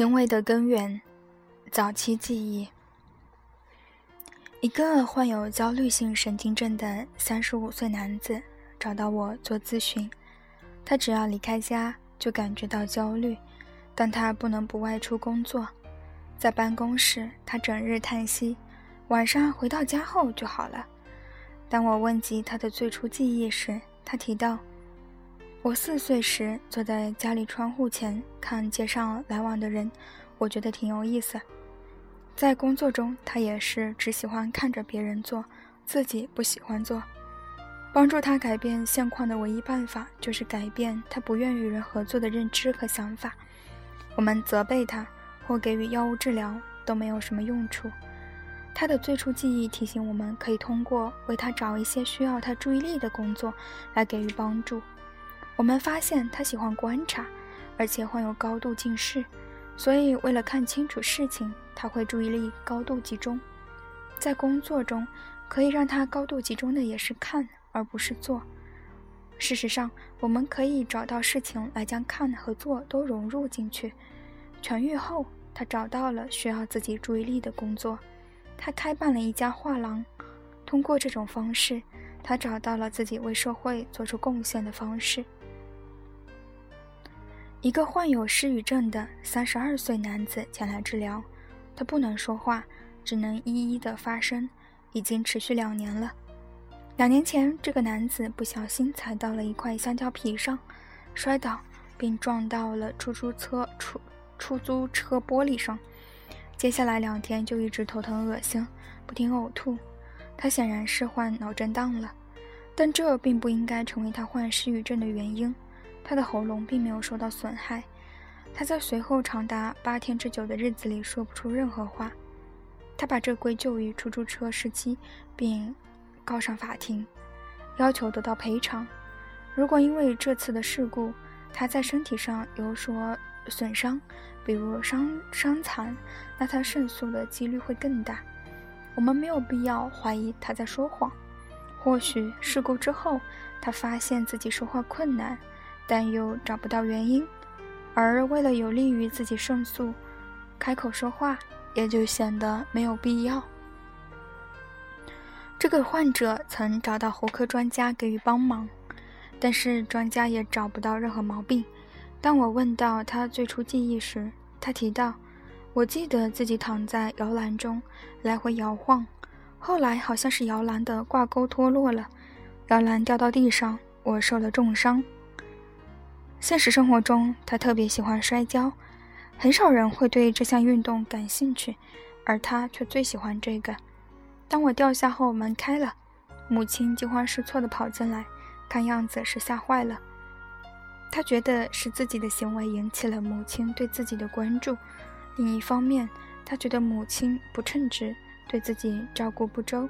行为的根源，早期记忆。一个患有焦虑性神经症的三十五岁男子找到我做咨询。他只要离开家就感觉到焦虑，但他不能不外出工作。在办公室，他整日叹息；晚上回到家后就好了。当我问及他的最初记忆时，他提到。我四岁时坐在家里窗户前看街上来往的人，我觉得挺有意思。在工作中，他也是只喜欢看着别人做，自己不喜欢做。帮助他改变现况的唯一办法就是改变他不愿与人合作的认知和想法。我们责备他或给予药物治疗都没有什么用处。他的最初记忆提醒我们可以通过为他找一些需要他注意力的工作来给予帮助。我们发现他喜欢观察，而且患有高度近视，所以为了看清楚事情，他会注意力高度集中。在工作中，可以让他高度集中的也是看，而不是做。事实上，我们可以找到事情来将看和做都融入进去。痊愈后，他找到了需要自己注意力的工作，他开办了一家画廊。通过这种方式，他找到了自己为社会做出贡献的方式。一个患有失语症的三十二岁男子前来治疗，他不能说话，只能一一的发声，已经持续两年了。两年前，这个男子不小心踩到了一块香蕉皮上，摔倒并撞到了出租车出出租车玻璃上。接下来两天就一直头疼恶心，不停呕吐。他显然是患脑震荡了，但这并不应该成为他患失语症的原因。他的喉咙并没有受到损害，他在随后长达八天之久的日子里说不出任何话。他把这归咎于出租车司机，并告上法庭，要求得到赔偿。如果因为这次的事故他在身体上有所损伤，比如伤伤残，那他胜诉的几率会更大。我们没有必要怀疑他在说谎。或许事故之后，他发现自己说话困难。但又找不到原因，而为了有利于自己胜诉，开口说话也就显得没有必要。这个患者曾找到喉科专家给予帮忙，但是专家也找不到任何毛病。当我问到他最初记忆时，他提到：“我记得自己躺在摇篮中来回摇晃，后来好像是摇篮的挂钩脱落了，摇篮掉到地上，我受了重伤。”现实生活中，他特别喜欢摔跤，很少人会对这项运动感兴趣，而他却最喜欢这个。当我掉下后，门开了，母亲惊慌失措地跑进来，看样子是吓坏了。他觉得是自己的行为引起了母亲对自己的关注，另一方面，他觉得母亲不称职，对自己照顾不周。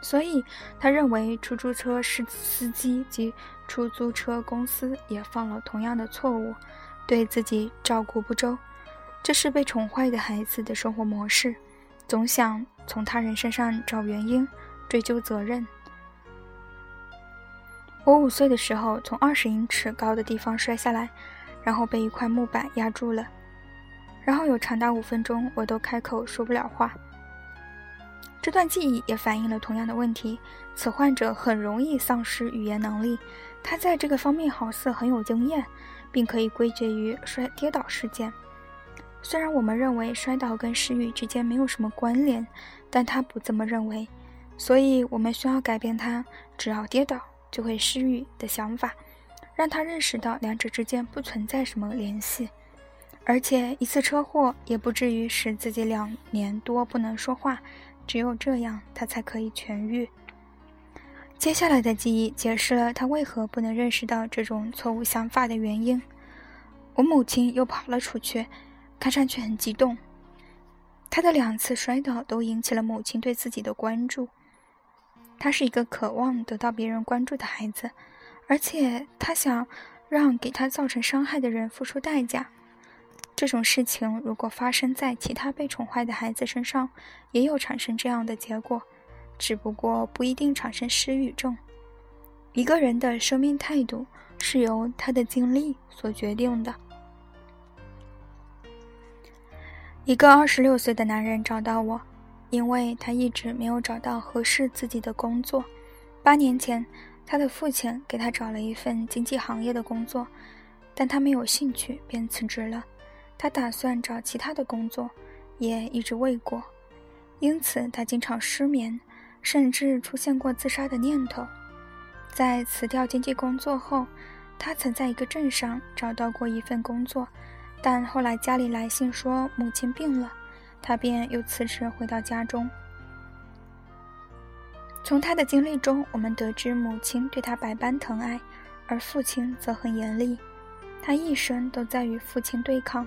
所以，他认为出租车司司机及出租车公司也犯了同样的错误，对自己照顾不周。这是被宠坏的孩子的生活模式，总想从他人身上找原因，追究责任。我五岁的时候，从二十英尺高的地方摔下来，然后被一块木板压住了，然后有长达五分钟，我都开口说不了话。这段记忆也反映了同样的问题。此患者很容易丧失语言能力，他在这个方面好似很有经验，并可以归结于摔跌倒事件。虽然我们认为摔倒跟失语之间没有什么关联，但他不这么认为。所以我们需要改变他只要跌倒就会失语的想法，让他认识到两者之间不存在什么联系，而且一次车祸也不至于使自己两年多不能说话。只有这样，他才可以痊愈。接下来的记忆解释了他为何不能认识到这种错误想法的原因。我母亲又跑了出去，看上去很激动。他的两次摔倒都引起了母亲对自己的关注。他是一个渴望得到别人关注的孩子，而且他想让给他造成伤害的人付出代价。这种事情如果发生在其他被宠坏的孩子身上，也有产生这样的结果，只不过不一定产生失语症。一个人的生命态度是由他的经历所决定的。一个二十六岁的男人找到我，因为他一直没有找到合适自己的工作。八年前，他的父亲给他找了一份经济行业的工作，但他没有兴趣，便辞职了。他打算找其他的工作，也一直未果，因此他经常失眠，甚至出现过自杀的念头。在辞掉经济工作后，他曾在一个镇上找到过一份工作，但后来家里来信说母亲病了，他便又辞职回到家中。从他的经历中，我们得知母亲对他百般疼爱，而父亲则很严厉，他一生都在与父亲对抗。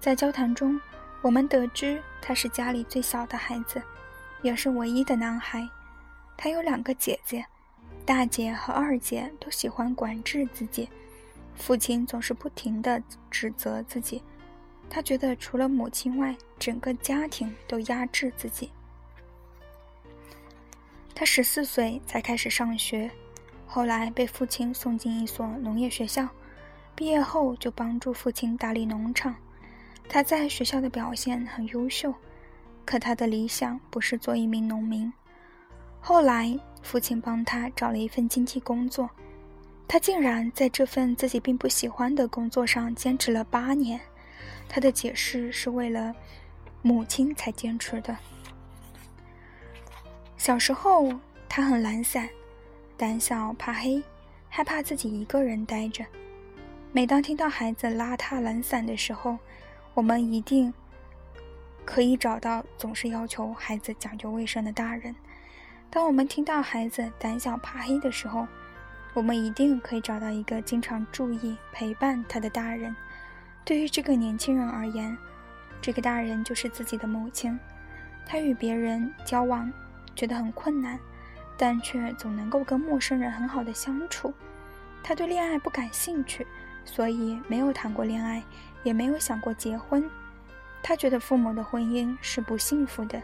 在交谈中，我们得知他是家里最小的孩子，也是唯一的男孩。他有两个姐姐，大姐和二姐都喜欢管制自己，父亲总是不停地指责自己。他觉得除了母亲外，整个家庭都压制自己。他十四岁才开始上学，后来被父亲送进一所农业学校，毕业后就帮助父亲打理农场。他在学校的表现很优秀，可他的理想不是做一名农民。后来，父亲帮他找了一份经济工作，他竟然在这份自己并不喜欢的工作上坚持了八年。他的解释是为了母亲才坚持的。小时候，他很懒散，胆小怕黑，害怕自己一个人待着。每当听到孩子邋遢懒散的时候，我们一定可以找到总是要求孩子讲究卫生的大人。当我们听到孩子胆小怕黑的时候，我们一定可以找到一个经常注意陪伴他的大人。对于这个年轻人而言，这个大人就是自己的母亲。他与别人交往觉得很困难，但却总能够跟陌生人很好的相处。他对恋爱不感兴趣，所以没有谈过恋爱。也没有想过结婚，他觉得父母的婚姻是不幸福的，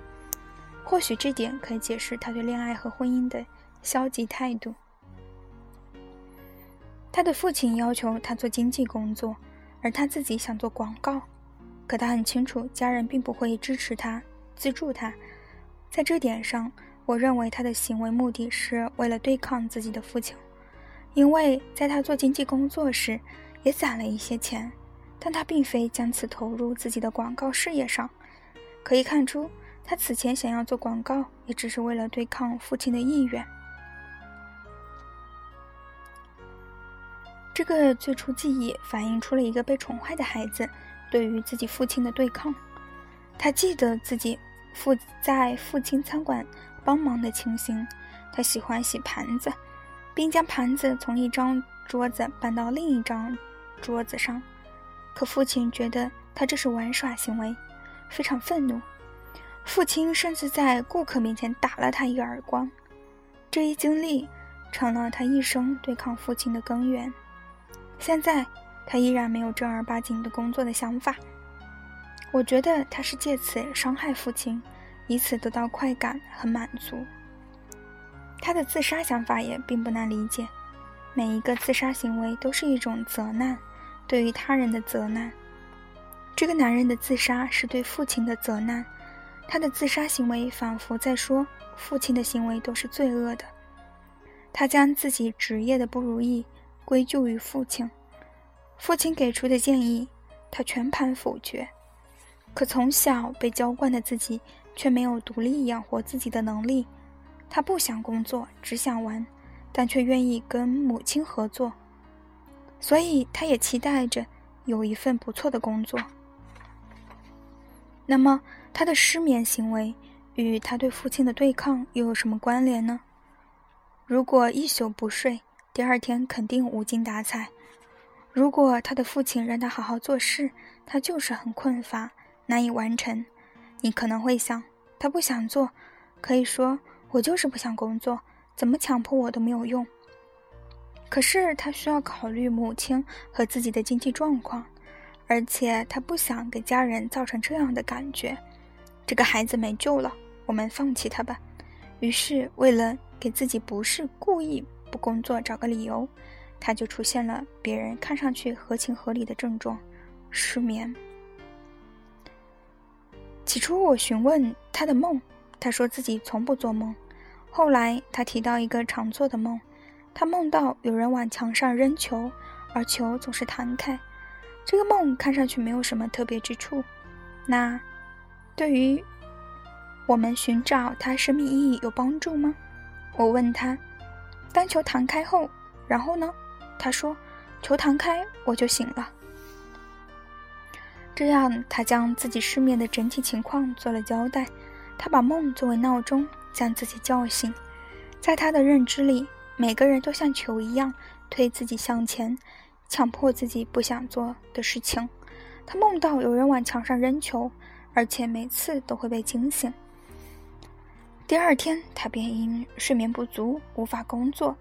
或许这点可以解释他对恋爱和婚姻的消极态度。他的父亲要求他做经济工作，而他自己想做广告，可他很清楚家人并不会支持他、资助他。在这点上，我认为他的行为目的是为了对抗自己的父亲，因为在他做经济工作时也攒了一些钱。但他并非将此投入自己的广告事业上，可以看出，他此前想要做广告，也只是为了对抗父亲的意愿。这个最初记忆反映出了一个被宠坏的孩子对于自己父亲的对抗。他记得自己父在父亲餐馆帮忙的情形，他喜欢洗盘子，并将盘子从一张桌子搬到另一张桌子上。可父亲觉得他这是玩耍行为，非常愤怒。父亲甚至在顾客面前打了他一个耳光。这一经历成了他一生对抗父亲的根源。现在他依然没有正儿八经的工作的想法。我觉得他是借此伤害父亲，以此得到快感和满足。他的自杀想法也并不难理解。每一个自杀行为都是一种责难。对于他人的责难，这个男人的自杀是对父亲的责难，他的自杀行为仿佛在说父亲的行为都是罪恶的。他将自己职业的不如意归咎于父亲，父亲给出的建议他全盘否决。可从小被娇惯的自己却没有独立养活自己的能力，他不想工作，只想玩，但却愿意跟母亲合作。所以，他也期待着有一份不错的工作。那么，他的失眠行为与他对父亲的对抗又有什么关联呢？如果一宿不睡，第二天肯定无精打采；如果他的父亲让他好好做事，他就是很困乏，难以完成。你可能会想，他不想做，可以说我就是不想工作，怎么强迫我都没有用。可是他需要考虑母亲和自己的经济状况，而且他不想给家人造成这样的感觉：这个孩子没救了，我们放弃他吧。于是，为了给自己不是故意不工作找个理由，他就出现了别人看上去合情合理的症状——失眠。起初我询问他的梦，他说自己从不做梦。后来他提到一个常做的梦，他梦到有人往墙上扔球，而球总是弹开。这个梦看上去没有什么特别之处。那对于我们寻找他生命意义有帮助吗？我问他。当球弹开后，然后呢？他说：“球弹开，我就醒了。”这样，他将自己失眠的整体情况做了交代。他把梦作为闹钟，将自己叫醒。在他的认知里，每个人都像球一样推自己向前，强迫自己不想做的事情。他梦到有人往墙上扔球，而且每次都会被惊醒。第二天，他便因睡眠不足无法工作。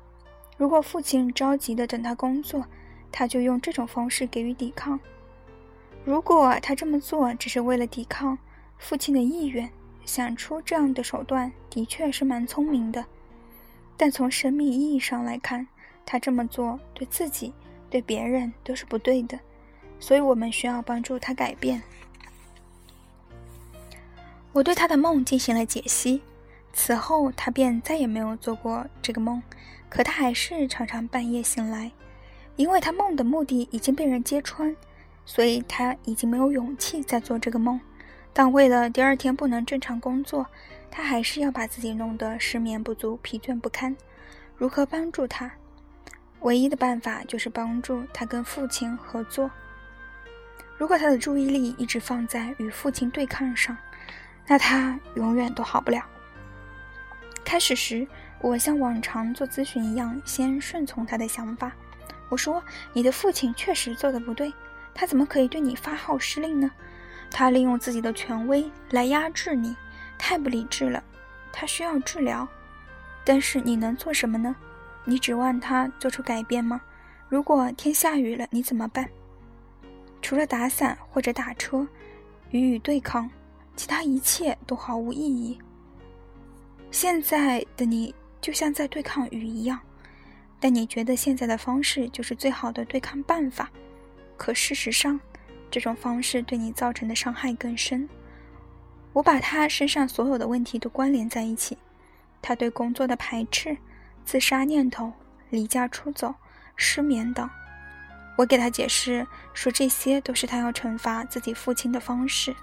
如果父亲着急的等他工作，他就用这种方式给予抵抗。如果他这么做只是为了抵抗父亲的意愿，想出这样的手段的确是蛮聪明的。但从生命意义上来看，他这么做对自己、对别人都是不对的。所以我们需要帮助他改变。我对他的梦进行了解析，此后他便再也没有做过这个梦。可他还是常常半夜醒来，因为他梦的目的已经被人揭穿。所以他已经没有勇气再做这个梦，但为了第二天不能正常工作，他还是要把自己弄得失眠不足、疲倦不堪。如何帮助他？唯一的办法就是帮助他跟父亲合作。如果他的注意力一直放在与父亲对抗上，那他永远都好不了。开始时，我像往常做咨询一样，先顺从他的想法。我说：“你的父亲确实做的不对。”他怎么可以对你发号施令呢？他利用自己的权威来压制你，太不理智了。他需要治疗，但是你能做什么呢？你指望他做出改变吗？如果天下雨了，你怎么办？除了打伞或者打车，与雨对抗，其他一切都毫无意义。现在的你就像在对抗雨一样，但你觉得现在的方式就是最好的对抗办法。可事实上，这种方式对你造成的伤害更深。我把他身上所有的问题都关联在一起：他对工作的排斥、自杀念头、离家出走、失眠等。我给他解释说，这些都是他要惩罚自己父亲的方式。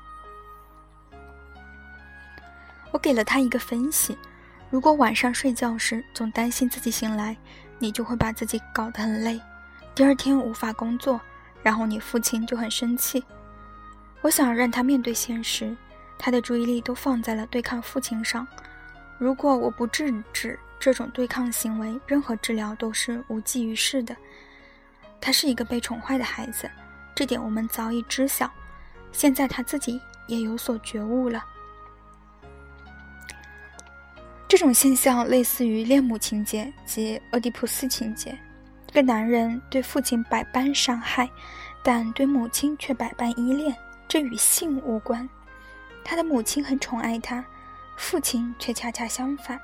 我给了他一个分析：如果晚上睡觉时总担心自己醒来，你就会把自己搞得很累，第二天无法工作。然后你父亲就很生气。我想让他面对现实，他的注意力都放在了对抗父亲上。如果我不制止这种对抗行为，任何治疗都是无济于事的。他是一个被宠坏的孩子，这点我们早已知晓。现在他自己也有所觉悟了。这种现象类似于恋母情节及俄狄浦斯情节。一个男人对父亲百般伤害，但对母亲却百般依恋，这与性无关。他的母亲很宠爱他，父亲却恰恰相反。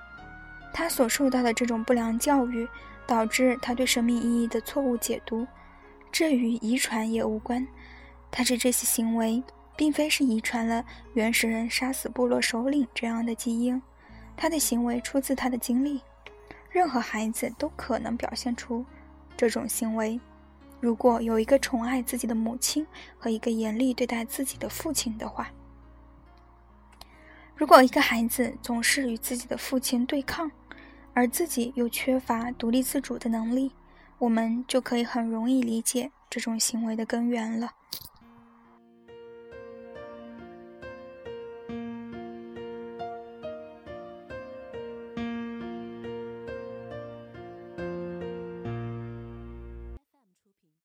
他所受到的这种不良教育，导致他对生命意义的错误解读，这与遗传也无关。他的这些行为，并非是遗传了原始人杀死部落首领这样的基因，他的行为出自他的经历。任何孩子都可能表现出。这种行为，如果有一个宠爱自己的母亲和一个严厉对待自己的父亲的话，如果一个孩子总是与自己的父亲对抗，而自己又缺乏独立自主的能力，我们就可以很容易理解这种行为的根源了。